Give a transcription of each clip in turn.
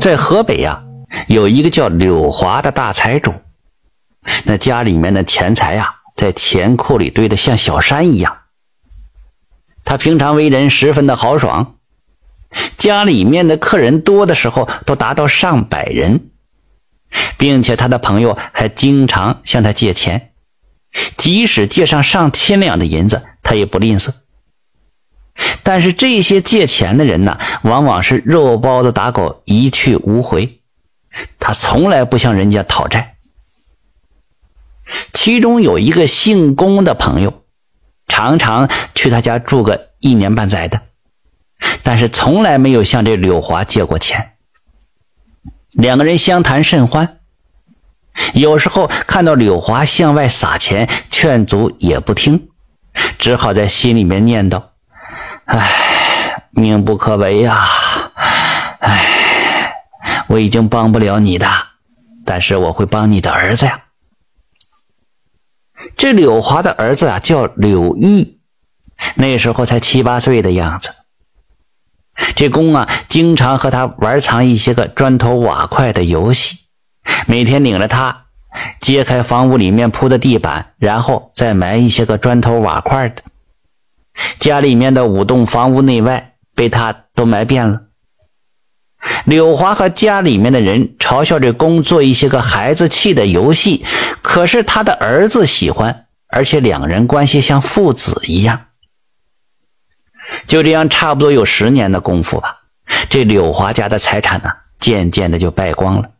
在河北呀，有一个叫柳华的大财主，那家里面的钱财呀，在钱库里堆得像小山一样。他平常为人十分的豪爽，家里面的客人多的时候都达到上百人，并且他的朋友还经常向他借钱，即使借上上千两的银子，他也不吝啬。但是这些借钱的人呢，往往是肉包子打狗，一去无回。他从来不向人家讨债。其中有一个姓龚的朋友，常常去他家住个一年半载的，但是从来没有向这柳华借过钱。两个人相谈甚欢，有时候看到柳华向外撒钱，劝阻也不听，只好在心里面念叨。唉，命不可违呀！唉，我已经帮不了你的，但是我会帮你的儿子呀。这柳华的儿子啊，叫柳玉，那时候才七八岁的样子。这公啊，经常和他玩藏一些个砖头瓦块的游戏，每天领着他揭开房屋里面铺的地板，然后再埋一些个砖头瓦块的。家里面的五栋房屋内外被他都埋遍了。柳华和家里面的人嘲笑这公做一些个孩子气的游戏，可是他的儿子喜欢，而且两人关系像父子一样。就这样，差不多有十年的功夫吧，这柳华家的财产呢，渐渐的就败光了。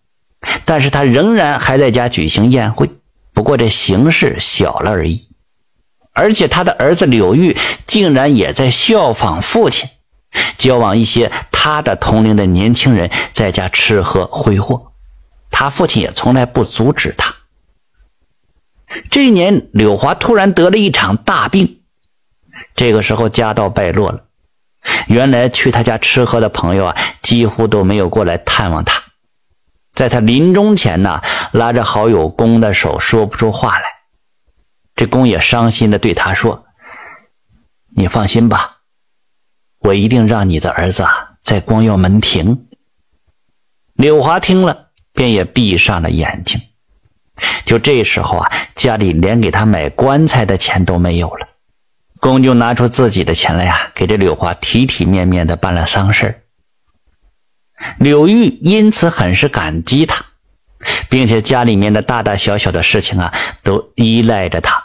但是他仍然还在家举行宴会，不过这形式小了而已。而且他的儿子柳玉竟然也在效仿父亲，交往一些他的同龄的年轻人，在家吃喝挥霍。他父亲也从来不阻止他。这一年，柳华突然得了一场大病，这个时候家道败落了。原来去他家吃喝的朋友啊，几乎都没有过来探望他。在他临终前呢，拉着好友公的手，说不出话来。这公也伤心的对他说：“你放心吧，我一定让你的儿子啊在光耀门庭。”柳华听了，便也闭上了眼睛。就这时候啊，家里连给他买棺材的钱都没有了，公就拿出自己的钱来呀，给这柳华体体面面的办了丧事柳玉因此很是感激他，并且家里面的大大小小的事情啊，都依赖着他。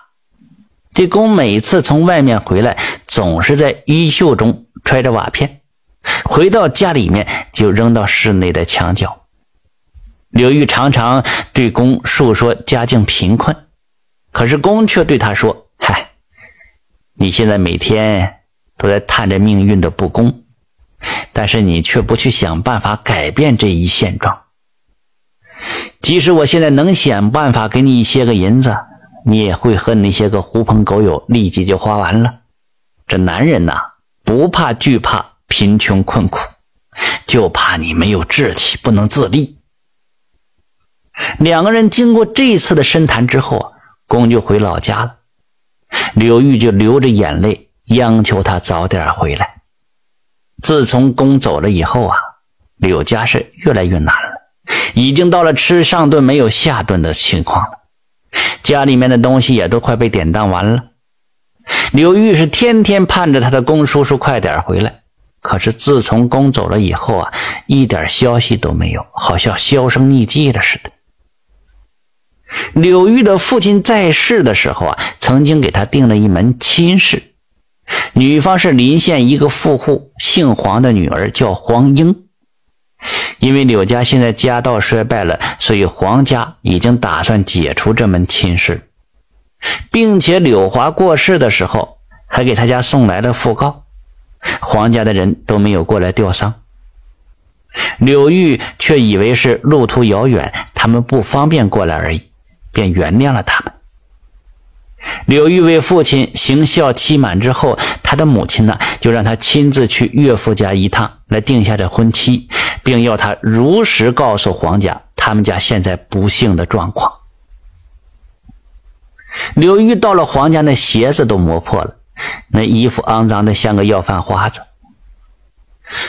这公每次从外面回来，总是在衣袖中揣着瓦片，回到家里面就扔到室内的墙角。刘玉常常对公述说家境贫困，可是公却对他说：“嗨，你现在每天都在叹着命运的不公，但是你却不去想办法改变这一现状。即使我现在能想办法给你一些个银子。”你也会和那些个狐朋狗友立即就花完了。这男人呐，不怕惧怕贫穷困苦，就怕你没有志气，不能自立。两个人经过这次的深谈之后啊，公就回老家了。柳玉就流着眼泪央求他早点回来。自从公走了以后啊，柳家是越来越难了，已经到了吃上顿没有下顿的情况了。家里面的东西也都快被典当完了，刘玉是天天盼着他的公叔叔快点回来。可是自从公走了以后啊，一点消息都没有，好像销声匿迹了似的。柳玉的父亲在世的时候啊，曾经给他定了一门亲事，女方是临县一个富户，姓黄的女儿叫黄英。因为柳家现在家道衰败了，所以黄家已经打算解除这门亲事，并且柳华过世的时候还给他家送来了讣告，黄家的人都没有过来吊丧。柳玉却以为是路途遥远，他们不方便过来而已，便原谅了他们。柳玉为父亲行孝期满之后，他的母亲呢，就让他亲自去岳父家一趟，来定下这婚期。并要他如实告诉黄家，他们家现在不幸的状况。刘玉到了黄家，那鞋子都磨破了，那衣服肮脏的像个要饭花子。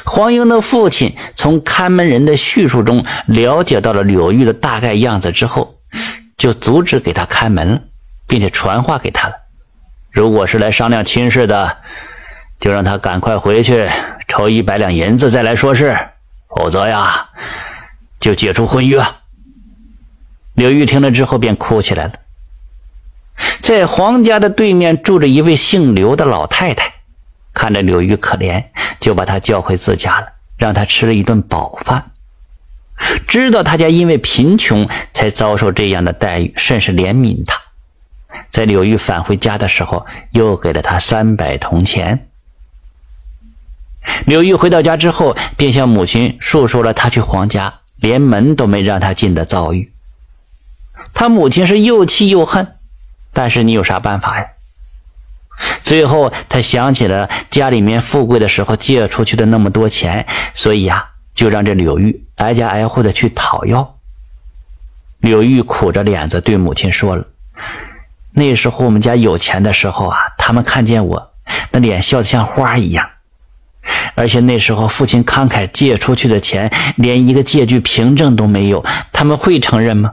黄英的父亲从看门人的叙述中了解到了柳玉的大概样子之后，就阻止给他开门了，并且传话给他了：如果是来商量亲事的，就让他赶快回去筹一百两银子再来说事；否则呀，就解除婚约。柳玉听了之后便哭起来了。在黄家的对面住着一位姓刘的老太太，看着柳玉可怜，就把她叫回自家了，让她吃了一顿饱饭。知道他家因为贫穷才遭受这样的待遇，甚是怜悯他。在柳玉返回家的时候，又给了他三百铜钱。柳玉回到家之后，便向母亲述说了他去黄家连门都没让他进的遭遇。他母亲是又气又恨。但是你有啥办法呀？最后他想起了家里面富贵的时候借出去的那么多钱，所以呀，就让这柳玉挨家挨户的去讨要。柳玉苦着脸子对母亲说了：“那时候我们家有钱的时候啊，他们看见我那脸笑得像花一样。而且那时候父亲慷慨借出去的钱，连一个借据凭证都没有，他们会承认吗？”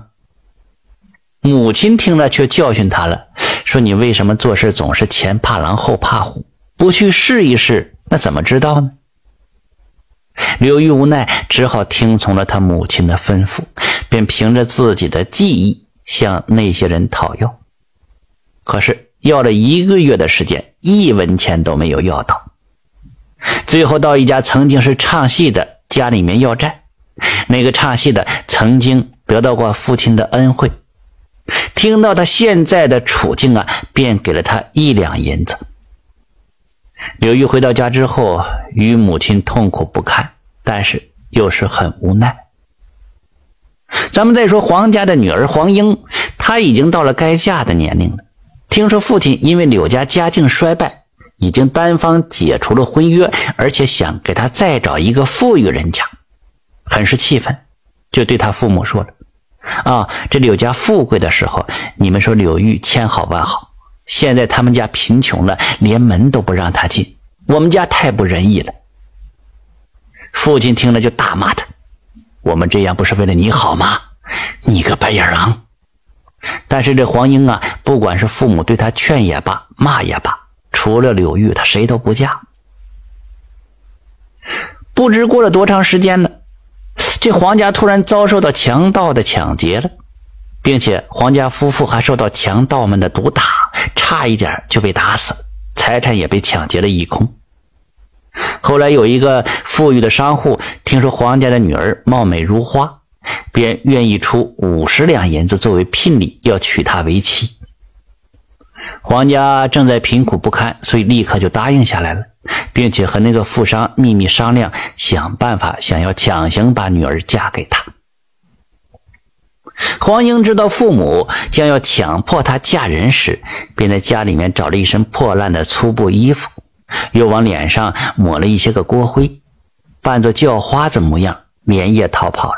母亲听了，却教训他了，说：“你为什么做事总是前怕狼后怕虎？不去试一试，那怎么知道呢？”刘玉无奈，只好听从了他母亲的吩咐，便凭着自己的记忆向那些人讨要。可是要了一个月的时间，一文钱都没有要到。最后到一家曾经是唱戏的家里面要债，那个唱戏的曾经得到过父亲的恩惠。听到他现在的处境啊，便给了他一两银子。柳玉回到家之后，与母亲痛苦不堪，但是又是很无奈。咱们再说黄家的女儿黄英，她已经到了该嫁的年龄了。听说父亲因为柳家家境衰败，已经单方解除了婚约，而且想给他再找一个富裕人家，很是气愤，就对他父母说了。啊，这柳家富贵的时候，你们说柳玉千好万好。现在他们家贫穷了，连门都不让他进，我们家太不仁义了。父亲听了就大骂他：“我们这样不是为了你好吗？你个白眼狼！”但是这黄英啊，不管是父母对他劝也罢，骂也罢，除了柳玉，他谁都不嫁。不知过了多长时间呢？这黄家突然遭受到强盗的抢劫了，并且黄家夫妇还受到强盗们的毒打，差一点就被打死，财产也被抢劫了一空。后来有一个富裕的商户听说黄家的女儿貌美如花，便愿意出五十两银子作为聘礼，要娶她为妻。黄家正在贫苦不堪，所以立刻就答应下来了。并且和那个富商秘密商量，想办法想要强行把女儿嫁给他。黄英知道父母将要强迫她嫁人时，便在家里面找了一身破烂的粗布衣服，又往脸上抹了一些个锅灰，扮作叫花子模样，连夜逃跑了。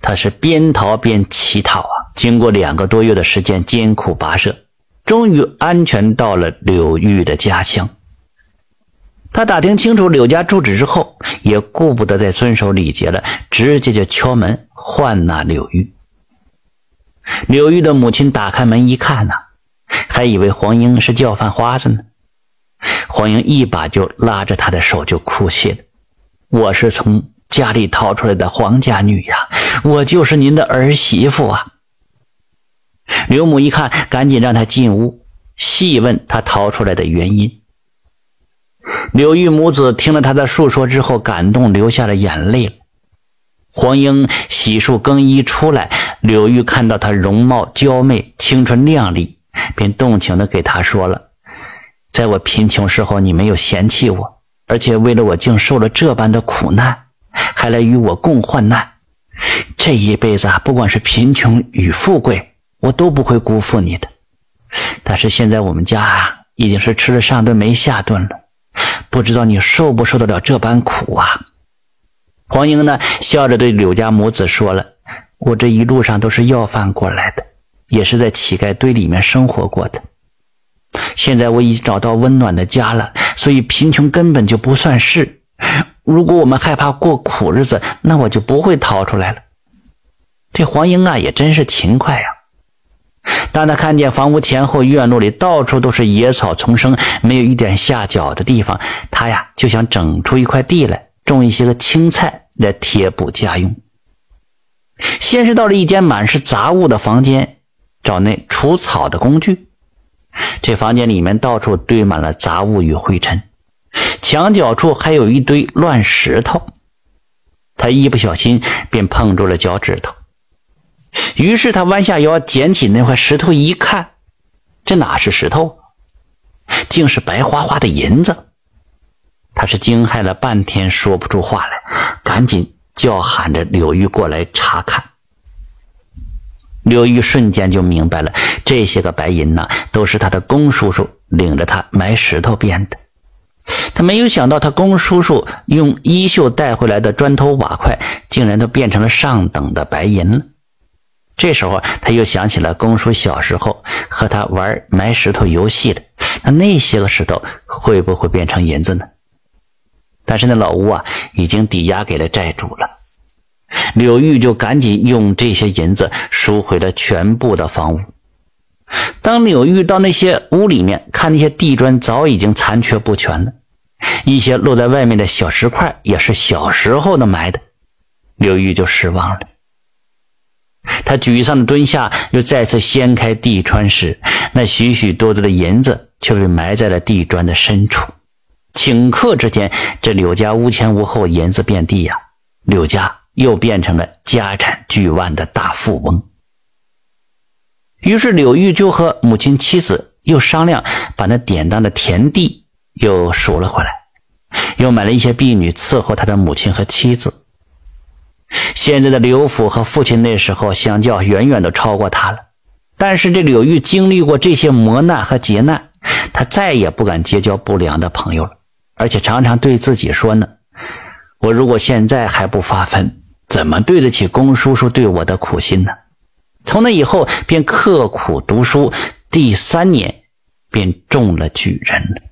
他是边逃边乞讨啊，经过两个多月的时间艰苦跋涉，终于安全到了柳玉的家乡。他打听清楚柳家住址之后，也顾不得再遵守礼节了，直接就敲门唤那柳玉。柳玉的母亲打开门一看呢，还以为黄英是叫饭花子呢。黄英一把就拉着他的手就哭泣了：“我是从家里逃出来的黄家女呀，我就是您的儿媳妇啊。”刘母一看，赶紧让他进屋，细问他逃出来的原因。柳玉母子听了他的述说之后，感动流下了眼泪。黄英洗漱更衣出来，柳玉看到她容貌娇媚、青春靓丽，便动情的给她说了：“在我贫穷时候，你没有嫌弃我，而且为了我竟受了这般的苦难，还来与我共患难。这一辈子啊，不管是贫穷与富贵，我都不会辜负你的。但是现在我们家啊，已经是吃了上顿没下顿了。”不知道你受不受得了这般苦啊？黄英呢，笑着对柳家母子说了：“我这一路上都是要饭过来的，也是在乞丐堆里面生活过的。现在我已找到温暖的家了，所以贫穷根本就不算事。如果我们害怕过苦日子，那我就不会逃出来了。这黄英啊，也真是勤快呀。当他看见房屋前后院落里到处都是野草丛生，没有一点下脚的地方，他呀就想整出一块地来，种一些个青菜来贴补家用。先是到了一间满是杂物的房间，找那除草的工具。这房间里面到处堆满了杂物与灰尘，墙角处还有一堆乱石头。他一不小心便碰住了脚趾头。于是他弯下腰捡起那块石头一看，这哪是石头，竟是白花花的银子。他是惊骇了半天，说不出话来，赶紧叫喊着柳玉过来查看。柳玉瞬间就明白了，这些个白银呐，都是他的公叔叔领着他埋石头变的。他没有想到，他公叔叔用衣袖带回来的砖头瓦块，竟然都变成了上等的白银了。这时候，他又想起了公叔小时候和他玩埋石头游戏的，那那些个石头会不会变成银子呢？但是那老屋啊，已经抵押给了债主了。柳玉就赶紧用这些银子赎回了全部的房屋。当柳玉到那些屋里面看，那些地砖早已经残缺不全了，一些落在外面的小石块也是小时候的埋的，柳玉就失望了。他沮丧的蹲下，又再次掀开地砖时，那许许多多的银子却被埋在了地砖的深处。顷刻之间，这柳家屋前屋后银子遍地呀，柳家又变成了家产巨万的大富翁。于是柳玉就和母亲、妻子又商量，把那典当的田地又赎了回来，又买了一些婢女伺候他的母亲和妻子。现在的刘府和父亲那时候相较，远远都超过他了。但是这柳玉经历过这些磨难和劫难，他再也不敢结交不良的朋友了，而且常常对自己说呢：“我如果现在还不发奋，怎么对得起龚叔叔对我的苦心呢？”从那以后便刻苦读书，第三年便中了举人了。